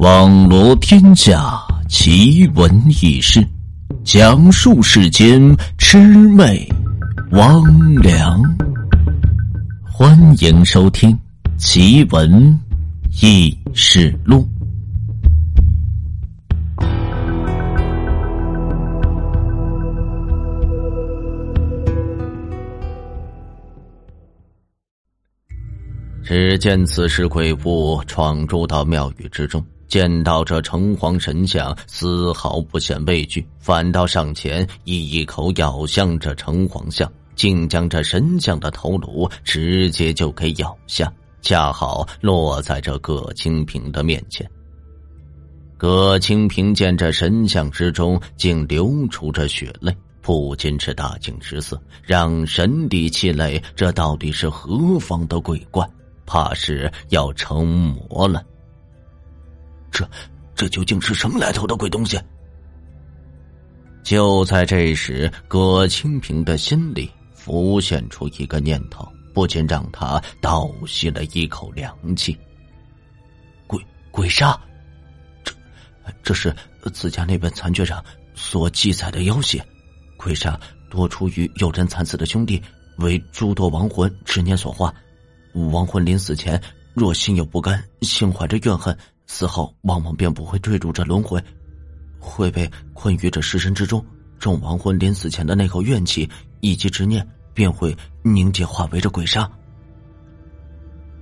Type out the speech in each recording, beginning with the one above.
网罗天下奇闻异事，讲述世间魑魅魍魉。欢迎收听《奇闻异事录》。只见此时鬼物闯入到庙宇之中。见到这城隍神像，丝毫不显畏惧，反倒上前一口咬向这城隍像，竟将这神像的头颅直接就给咬下，恰好落在这葛清平的面前。葛清平见这神像之中竟流出着血泪，不禁是大惊失色，让神帝气馁，这到底是何方的鬼怪？怕是要成魔了。这，这究竟是什么来头的鬼东西？就在这时，葛清平的心里浮现出一个念头，不禁让他倒吸了一口凉气。鬼鬼杀，这，这是自家那本残卷上所记载的妖邪。鬼杀多出于有人惨死的兄弟，为诸多亡魂执念所化。亡魂临死前若心有不甘，心怀着怨恨。死后往往便不会坠入这轮回，会被困于这尸身之中。众亡魂临死前的那口怨气以及执念，便会凝结化为这鬼煞。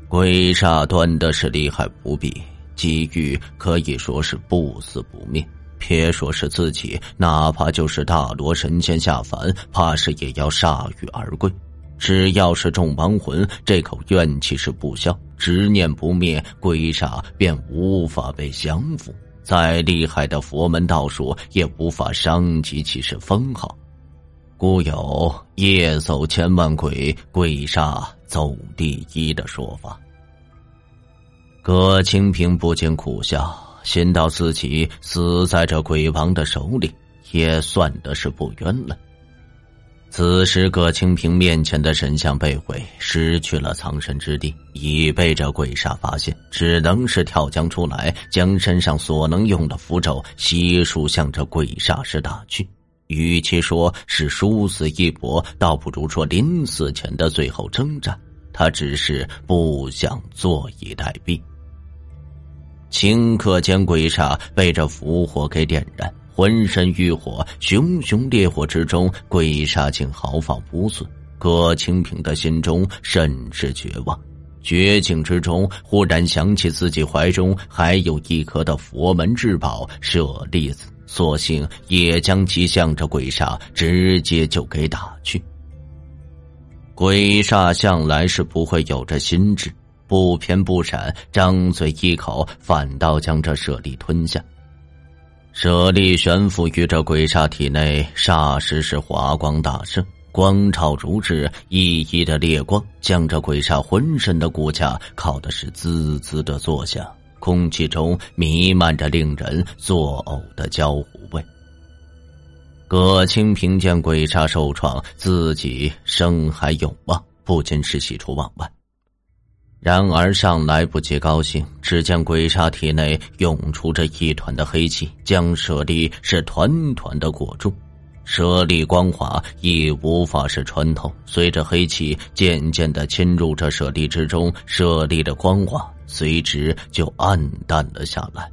鬼煞端的是厉害无比，机遇可以说是不死不灭。别说是自己，哪怕就是大罗神仙下凡，怕是也要铩羽而归。只要是众亡魂，这口怨气是不消，执念不灭，鬼煞便无法被降服。再厉害的佛门道术，也无法伤及其是封号。故有“夜走千万鬼，鬼煞走第一”的说法。葛清平不禁苦笑，心道自己死在这鬼王的手里，也算得是不冤了。此时，葛清平面前的神像被毁，失去了藏身之地，已被这鬼煞发现，只能是跳江出来，将身上所能用的符咒悉数向着鬼煞师打去。与其说是殊死一搏，倒不如说临死前的最后挣扎。他只是不想坐以待毙。顷刻间，鬼煞被这符火给点燃。浑身欲火，熊熊烈火之中，鬼煞竟毫发无损。葛清平的心中甚是绝望，绝境之中，忽然想起自己怀中还有一颗的佛门至宝舍利子，索性也将其向着鬼煞直接就给打去。鬼煞向来是不会有着心智，不偏不闪，张嘴一口，反倒将这舍利吞下。舍利悬浮于这鬼煞体内，霎时是华光大盛，光照如日，熠熠的烈光将这鬼煞浑身的骨架烤的是滋滋的作响，空气中弥漫着令人作呕的焦糊味。葛清平见鬼煞受创，自己生还有望，不禁是喜出望外。然而尚来不及高兴，只见鬼煞体内涌出着一团的黑气，将舍利是团团的裹住。舍利光滑，亦无法是穿透。随着黑气渐渐的侵入这舍利之中，舍利的光滑随之就暗淡了下来。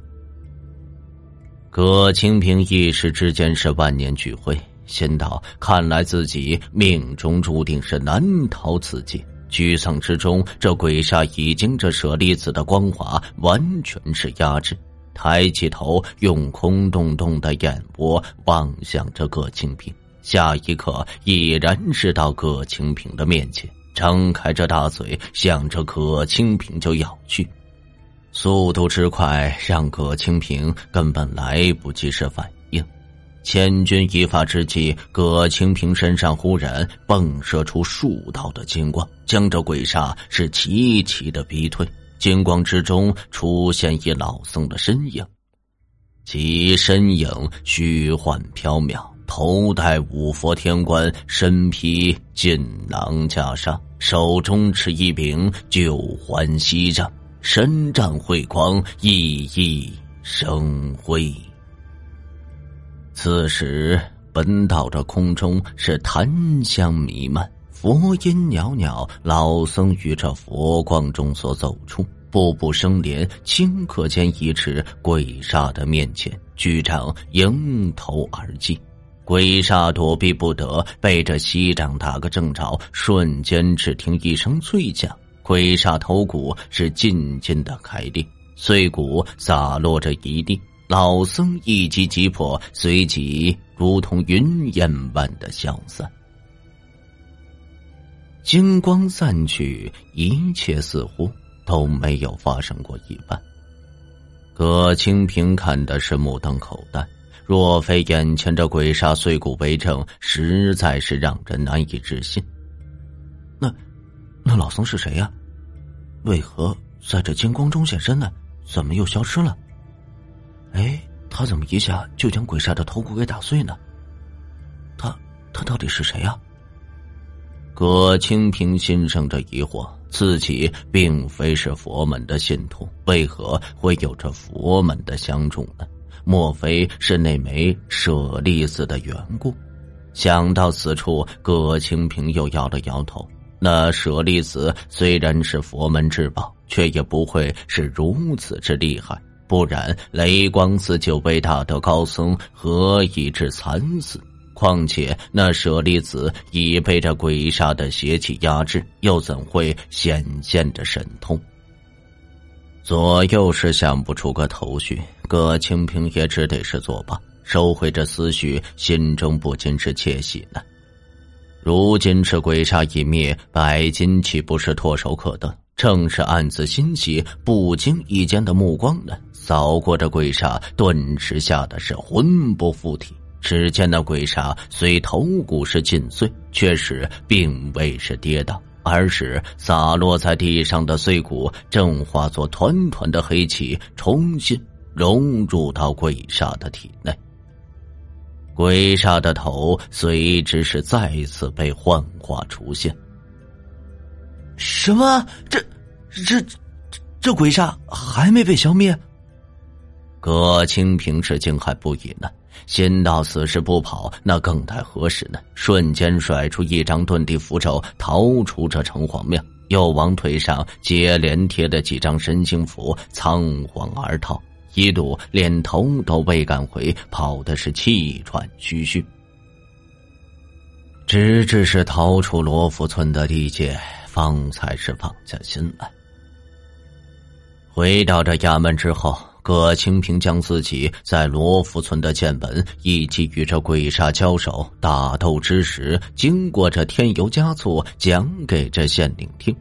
葛清平一时之间是万念俱灰，心道：看来自己命中注定是难逃此劫。沮丧之中，这鬼煞已经这舍利子的光华完全是压制。抬起头，用空洞洞的眼窝望向这葛清平，下一刻已然是到葛清平的面前，张开着大嘴，向着葛清平就咬去。速度之快，让葛清平根本来不及是反。千钧一发之际，葛清平身上忽然迸射出数道的金光，将这鬼煞是齐齐的逼退。金光之中出现一老僧的身影，其身影虚幻缥缈，头戴五佛天冠，身披锦囊袈裟，手中持一柄九环锡杖，身战慧光，熠熠生辉。此时，本岛的空中是檀香弥漫，佛音袅袅。老僧于这佛光中所走出，步步生莲，顷刻间移至鬼煞的面前，举掌迎头而击。鬼煞躲避不得，被这西掌打个正着，瞬间只听一声脆响，鬼煞头骨是尽尽的开裂，碎骨洒落着一地。老僧一击即破，随即如同云烟般的消散。金光散去，一切似乎都没有发生过一般。葛清平看的是目瞪口呆，若非眼前这鬼煞碎骨为证，实在是让人难以置信。那，那老僧是谁呀？为何在这金光中现身呢？怎么又消失了？哎，他怎么一下就将鬼煞的头骨给打碎呢？他他到底是谁呀？葛清平心生着疑惑，自己并非是佛门的信徒，为何会有着佛门的相助呢？莫非是那枚舍利子的缘故？想到此处，葛清平又摇了摇头。那舍利子虽然是佛门至宝，却也不会是如此之厉害。不然，雷光寺九位大德高僧何以至惨死？况且那舍利子已被这鬼煞的邪气压制，又怎会显现着神通？左右是想不出个头绪，葛清平也只得是作罢，收回这思绪，心中不禁是窃喜呢。如今是鬼煞已灭，白金岂不是唾手可得？正是暗自欣喜，不经意间的目光呢。扫过这鬼煞，顿时吓得是魂不附体。只见那鬼煞虽头骨是尽碎，却是并未是跌倒，而是洒落在地上的碎骨正化作团团的黑气，重新融入到鬼煞的体内。鬼煞的头随之是再次被幻化出现。什么？这、这、这鬼煞还没被消灭？葛清平是惊骇不已呢，心到此时不跑，那更待何时呢？瞬间甩出一张遁地符咒，逃出这城隍庙，又往腿上接连贴的几张神行符，仓皇而逃，一路连头都未敢回，跑的是气喘吁吁。直至是逃出罗浮村的地界，方才是放下心来。回到这衙门之后。葛清平将自己在罗浮村的剑本，以及与这鬼煞交手打斗之时，经过这添油加醋，讲给这县令听。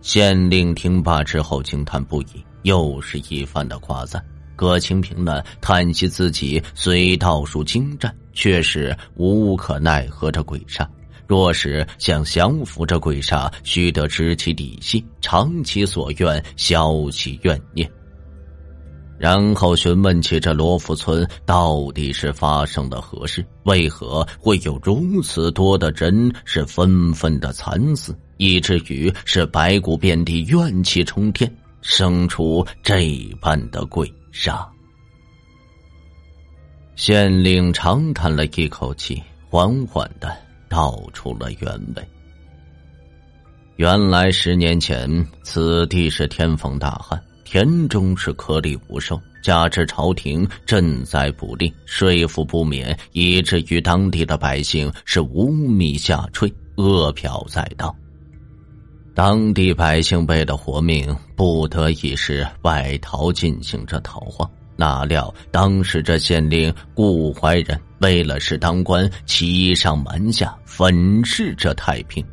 县令听罢之后惊叹不已，又是一番的夸赞。葛清平呢，叹息自己虽道术精湛，却是无可奈何这鬼煞。若是想降服这鬼煞，须得知其底细，偿其所愿，消其怨念。然后询问起这罗浮村到底是发生了何事？为何会有如此多的人是纷纷的惨死，以至于是白骨遍地、怨气冲天，生出这般的鬼煞？县令长叹了一口气，缓缓的道出了原委。原来十年前，此地是天风大旱。田中是颗粒无收，加之朝廷赈灾不力，税赋不免，以至于当地的百姓是无米下炊，饿殍载道。当地百姓为了活命，不得已是外逃进行着逃荒。哪料当时这县令顾怀仁为了是当官，欺上瞒下，粉饰这太平。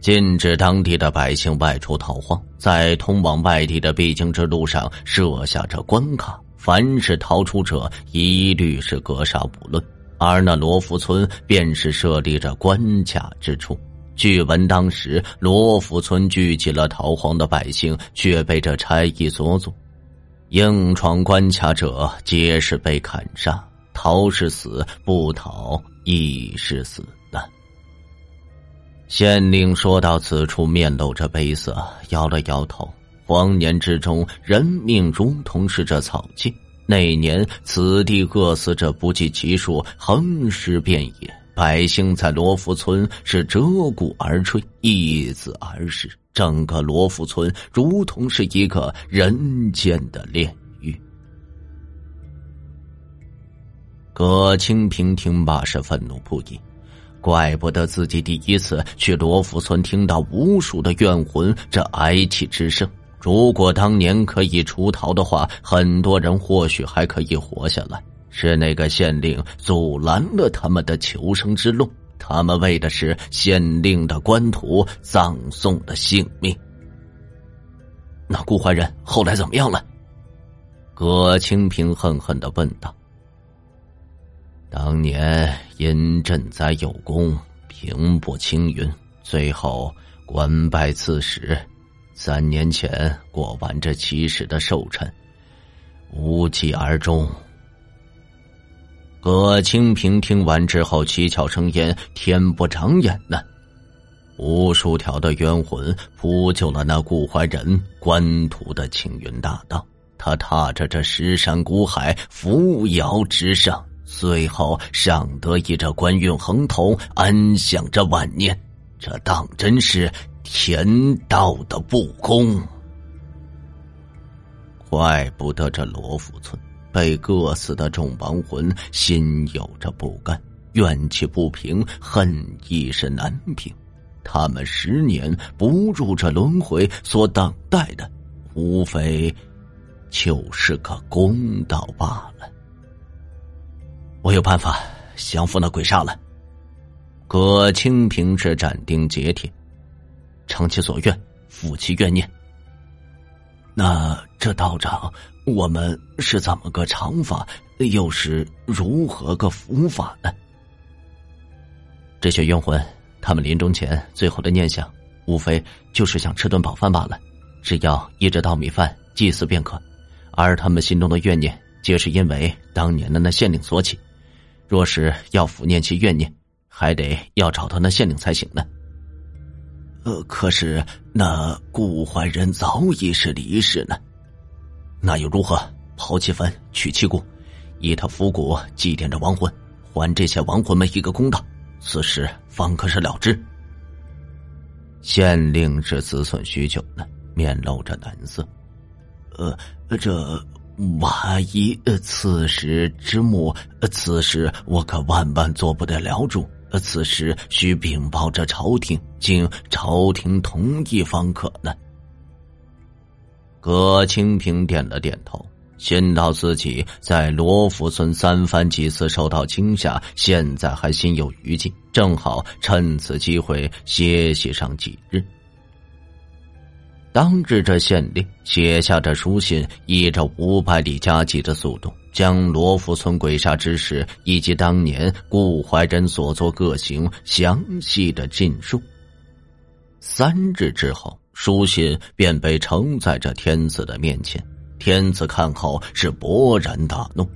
禁止当地的百姓外出逃荒，在通往外地的必经之路上设下这关卡，凡是逃出者一律是格杀不论。而那罗浮村便是设立着关卡之处。据闻当时罗浮村聚集了逃荒的百姓，却被这差役所阻，硬闯关卡者皆是被砍杀。逃是死，不逃亦是死。县令说到此处，面露着悲色，摇了摇头，荒年之中，人命如同是这草芥。那年此地饿死者不计其数，横尸遍野，百姓在罗浮村是折骨而吹，一子而逝。整个罗浮村如同是一个人间的炼狱。葛清平听罢是愤怒不已，怪不得自己第一次去罗浮村，听到无数的怨魂这哀泣之声。如果当年可以出逃的话，很多人或许还可以活下来。是那个县令阻拦了他们的求生之路，他们为的是县令的官途，葬送了性命。那顾怀仁后来怎么样了？葛清平恨恨的问道。当年因赈灾有功，平步青云，最后官拜刺史。三年前过完这七十的寿辰，无疾而终。葛清平听完之后，七窍生烟，天不长眼呢。无数条的冤魂铺就了那顾怀仁官途的青云大道，他踏着这石山古海，扶摇直上，最后尚得以这官运亨通，安享着晚年。这当真是。天道的不公，怪不得这罗浮村被各死的众亡魂心有着不甘，怨气不平，恨意是难平。他们十年不入这轮回，所等待的，无非就是个公道罢了。我有办法降服那鬼煞了。葛清平是斩钉截铁。成其所愿，抚其怨念。那这道长，我们是怎么个偿法，又是如何个伏法呢？这些冤魂，他们临终前最后的念想，无非就是想吃顿饱饭罢了。只要依着稻米饭祭祀便可。而他们心中的怨念，皆是因为当年的那县令所起。若是要抚念其怨念，还得要找到那县令才行呢。呃，可是那顾怀仁早已是离世呢，那又如何？刨其坟，取其骨，以他腐骨祭奠着亡魂，还这些亡魂们一个公道，此事方可是了之。县令是思忖许久呢，面露着难色。呃，这万一此时之末，此时我可万万做不得了主。此时需禀报这朝廷，经朝廷同意方可呢。葛清平点了点头，心道自己在罗浮村三番几次受到惊吓，现在还心有余悸，正好趁此机会歇息上几日。当日，这县令写下这书信，以这五百里加急的速度。将罗浮村鬼杀之事以及当年顾怀仁所作各行详细的尽述。三日之后，书信便被呈在这天子的面前。天子看后是勃然大怒，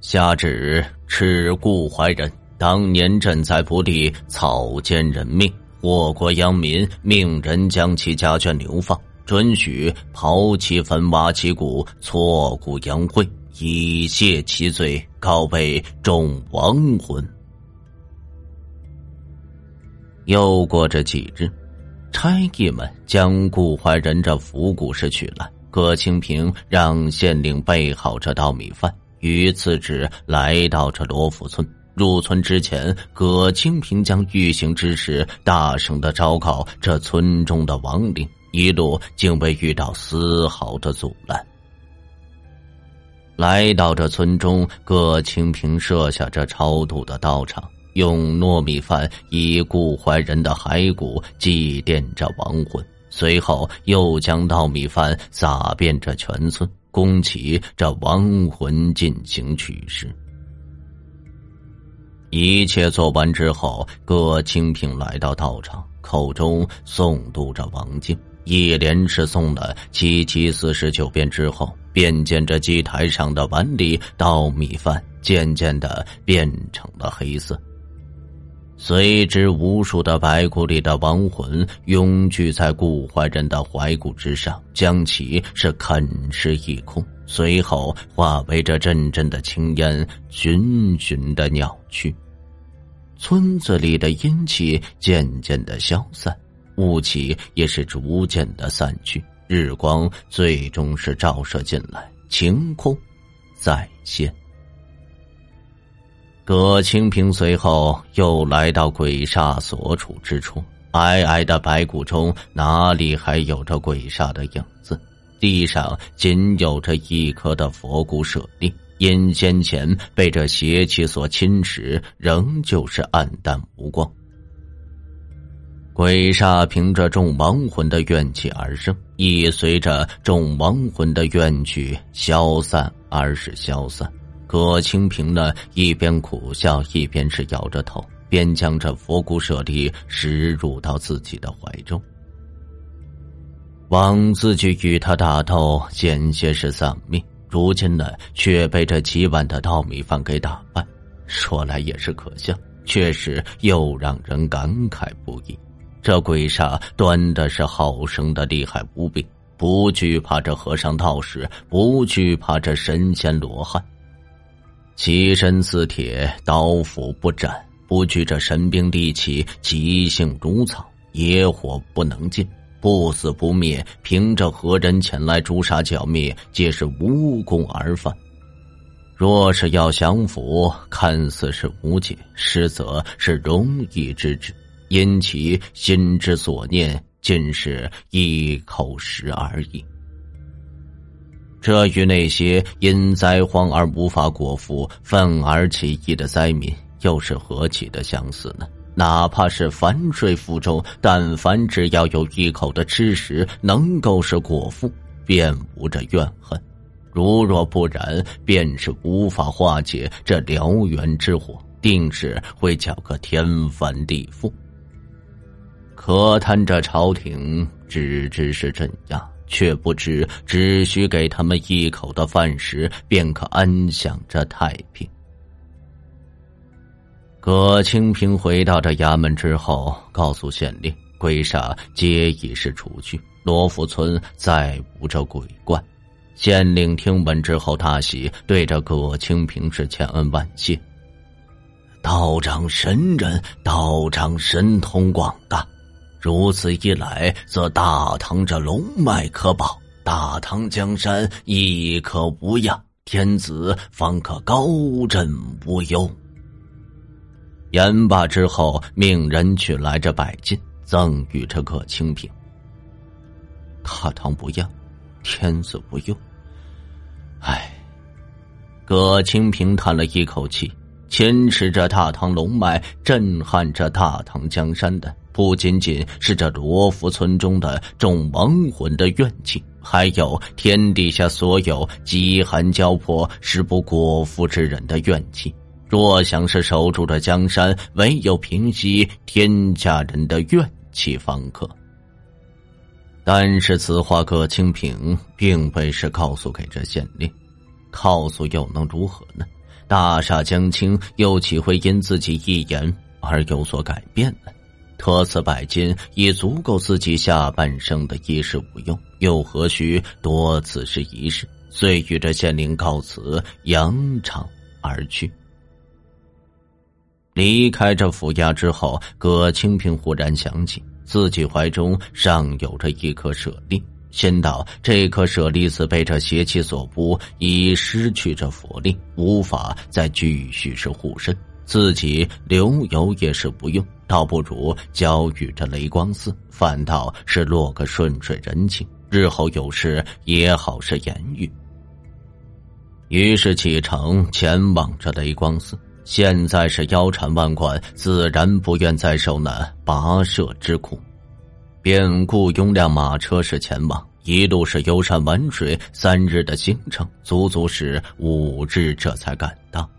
下旨斥顾怀仁当年赈灾不力，草菅人命，祸国殃民，命人将其家眷流放。准许刨其坟、挖其骨、挫骨扬灰，以谢其罪，告慰众亡魂。又过这几日，差役们将顾怀仁这腐骨尸取来。葛清平让县令备好这稻米饭，于次日来到这罗浮村。入村之前，葛清平将欲行之事大声的昭告这村中的亡灵。一路竟未遇到丝毫的阻拦。来到这村中，葛清平设下这超度的道场，用糯米饭以顾怀仁的骸骨祭奠着亡魂，随后又将稻米饭撒遍这全村，供起这亡魂进行取食。一切做完之后，葛清平来到道场，口中诵读着王经。一连是诵了七七四十九遍之后，便见这祭台上的碗里稻米饭渐渐的变成了黑色。随之，无数的白骨里的亡魂拥聚在顾怀人的怀骨之上，将其是啃食一空，随后化为这阵阵的青烟，循循的鸟去。村子里的阴气渐渐的消散，雾气也是逐渐的散去，日光最终是照射进来，晴空再现。葛清平随后又来到鬼煞所处之处，皑皑的白骨中哪里还有着鬼煞的影子？地上仅有着一颗的佛骨舍利，因先前被这邪气所侵蚀，仍旧是暗淡无光。鬼煞凭着众亡魂的怨气而生，亦随着众亡魂的怨气消散而是消散。葛清平呢，一边苦笑，一边是摇着头，便将这佛骨舍利拾入到自己的怀中。王自己与他打斗，险些是丧命，如今呢，却被这几碗的稻米饭给打败。说来也是可笑，确实又让人感慨不已。这鬼煞端的是好生的厉害无比，不惧怕这和尚道士，不惧怕这神仙罗汉。其身似铁，刀斧不斩，不惧这神兵利器，急性如草，野火不能尽，不死不灭。凭着何人前来诛杀剿灭，皆是无功而返。若是要降服，看似是无解，实则是容易之至。因其心之所念，尽是一口食而已。这与那些因灾荒而无法果腹、愤而起义的灾民，又是何其的相似呢？哪怕是凡睡腹中，但凡只要有一口的吃食，能够是果腹，便无着怨恨；如若不然，便是无法化解这燎原之火，定是会搅个天翻地覆。可叹这朝廷，只知是镇压。却不知，只需给他们一口的饭食，便可安享着太平。葛清平回到这衙门之后，告诉县令，鬼煞皆已是除去，罗浮村再无这鬼怪。县令听闻之后大喜，对着葛清平是千恩万谢。道长神人，道长神通广大。如此一来，则大唐这龙脉可保，大唐江山亦可无恙，天子方可高枕无忧。言罢之后，命人取来这百金，赠予这葛清平。大唐不恙，天子无忧。唉，葛清平叹了一口气，坚持着大唐龙脉，震撼着大唐江山的。不仅仅是这罗浮村中的众亡魂的怨气，还有天底下所有饥寒交迫、食不果腹之人的怨气。若想是守住这江山，唯有平息天下人的怨气方可。但是此话葛清平并未是告诉给这县令，告诉又能如何呢？大厦将倾，又岂会因自己一言而有所改变呢？托此百金已足够自己下半生的衣食无忧，又何须多此事一事？遂与这县令告辞，扬长而去。离开这府衙之后，葛清平忽然想起自己怀中尚有着一颗舍利，心道这颗舍利子被这邪气所 pus 已失去这佛力，无法再继续是护身。自己留有也是不用，倒不如交予这雷光寺，反倒是落个顺水人情，日后有事也好是言语。于是启程前往这雷光寺。现在是腰缠万贯，自然不愿再受那跋涉之苦，便雇佣辆马车是前往，一路是游山玩水，三日的行程，足足是五日，这才赶到。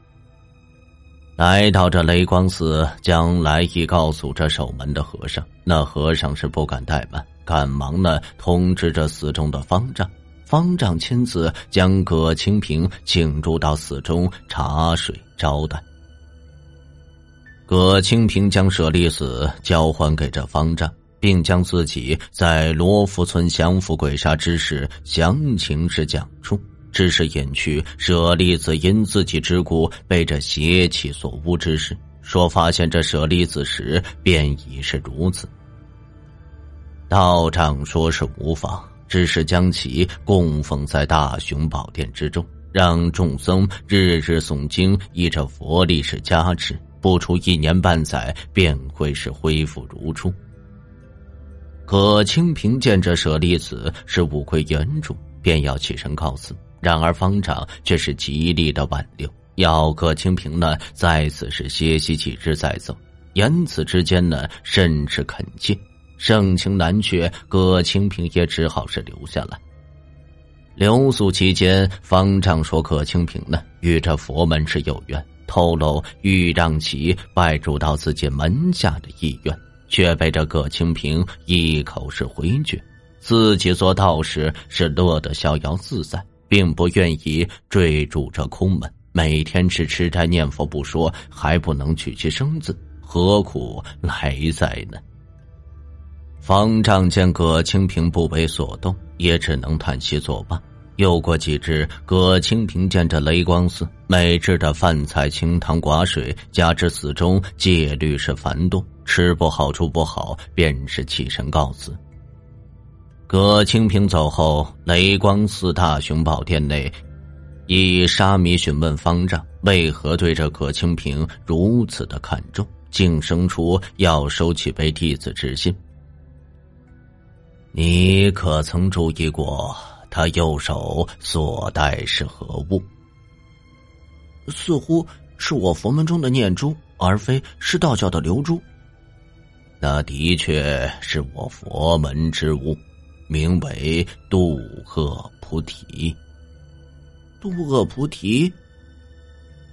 来到这雷光寺，将来意告诉这守门的和尚。那和尚是不敢怠慢，赶忙呢通知这寺中的方丈。方丈亲自将葛清平请入到寺中茶水招待。葛清平将舍利子交还给这方丈，并将自己在罗浮村降服鬼煞之事详情是讲述，只是隐去舍利子因自己之故被这邪气所污之事。说发现这舍利子时，便已是如此。道长说是无妨，只是将其供奉在大雄宝殿之中，让众僧日日诵经，依着佛力是加持，不出一年半载，便会是恢复如初。可清平见这舍利子是五魁原主，便要起身告辞，然而方丈却是极力的挽留。要葛清平呢，在此是歇息几日再走。言辞之间呢，甚是恳切，盛情难却。葛清平也只好是留下来。留宿期间，方丈说葛清平呢，与这佛门是有缘，透露欲让其拜住到自己门下的意愿，却被这葛清平一口是回绝。自己做道士是乐得逍遥自在，并不愿意坠入这空门。每天只吃斋念佛不说，还不能娶妻生子，何苦来哉呢？方丈见葛清平不为所动，也只能叹息作罢。又过几日，葛清平见着雷光寺每日的饭菜清汤寡水，加之寺中戒律是繁多，吃不好住不好，便是起身告辞。葛清平走后，雷光四大雄宝殿内。以沙弥询问方丈为何对这葛清平如此的看重，竟生出要收起为弟子之心。你可曾注意过他右手所戴是何物？似乎是我佛门中的念珠，而非是道教的流珠。那的确是我佛门之物，名为渡厄菩提。渡厄菩提，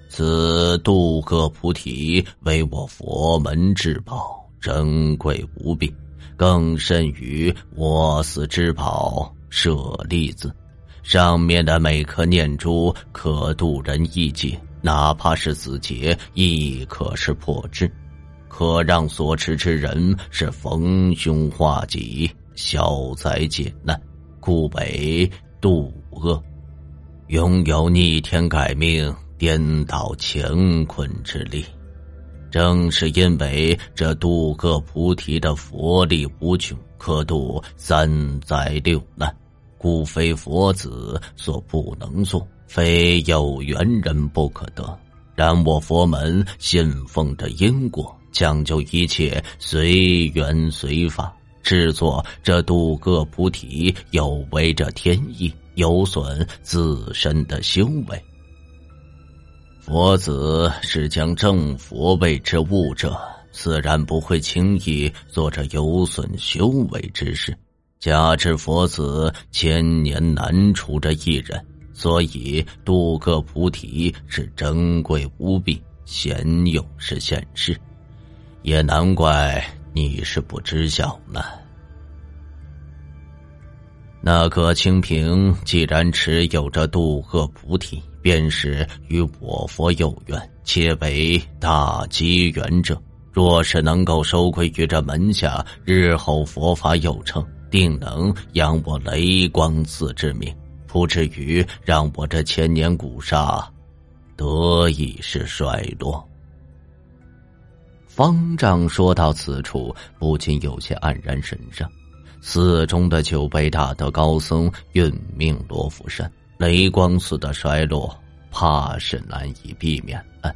此渡厄菩提为我佛门至宝，珍贵无比，更甚于我寺之宝舍利子。上面的每颗念珠可渡人一劫，哪怕是死劫，亦可是破之，可让所持之人是逢凶化吉、消灾解难，故为渡厄。拥有逆天改命、颠倒乾坤之力，正是因为这渡个菩提的佛力无穷，可度三灾六难，故非佛子所不能做，非有缘人不可得。然我佛门信奉着因果，讲究一切随缘随法，制作这渡个菩提，有违这天意。有损自身的修为。佛子是将正佛位之物者，自然不会轻易做这有损修为之事。加之佛子千年难出这一人，所以渡个菩提是珍贵无比，鲜有是现世。也难怪你是不知晓呢。那个清平既然持有着渡厄菩提，便是与我佛有缘，且为大机缘者。若是能够收归于这门下，日后佛法有成，定能扬我雷光寺之名，不至于让我这千年古刹得以是衰落。方丈说到此处，不禁有些黯然神伤。寺中的九杯大德高僧殒命罗浮山，雷光寺的衰落怕是难以避免了。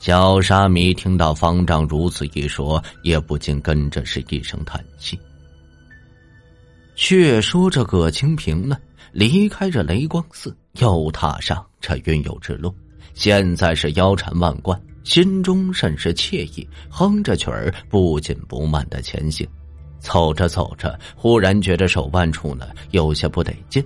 小沙弥听到方丈如此一说，也不禁跟着是一声叹气。却说这葛清平呢，离开这雷光寺，又踏上这云游之路，现在是腰缠万贯，心中甚是惬意，哼着曲儿，不紧不慢的前行。走着走着，忽然觉得手腕处呢有些不得劲，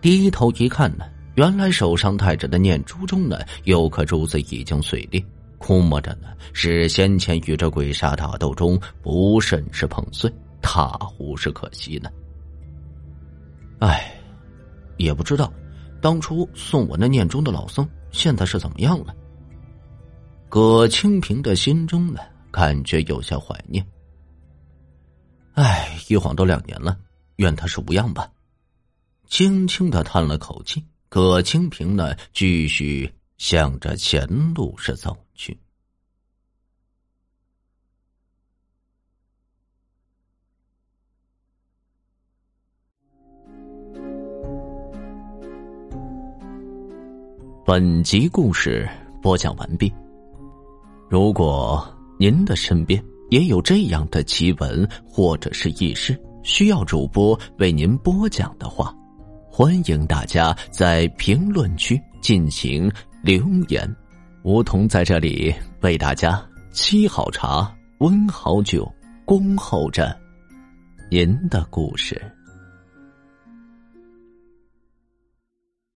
低头一看呢，原来手上戴着的念珠中呢有颗珠子已经碎裂，估摸着呢是先前与这鬼煞打斗中不慎是碰碎，大呼是可惜呢。哎，也不知道当初送我那念珠的老僧现在是怎么样了。葛清平的心中呢，感觉有些怀念。哎，一晃都两年了，愿他是无恙吧。轻轻的叹了口气，葛清平呢，继续向着前路是走去。本集故事播讲完毕。如果您的身边也有这样的奇闻或者是轶事，需要主播为您播讲的话，欢迎大家在评论区进行留言。梧桐在这里为大家沏好茶、温好酒，恭候着您的故事。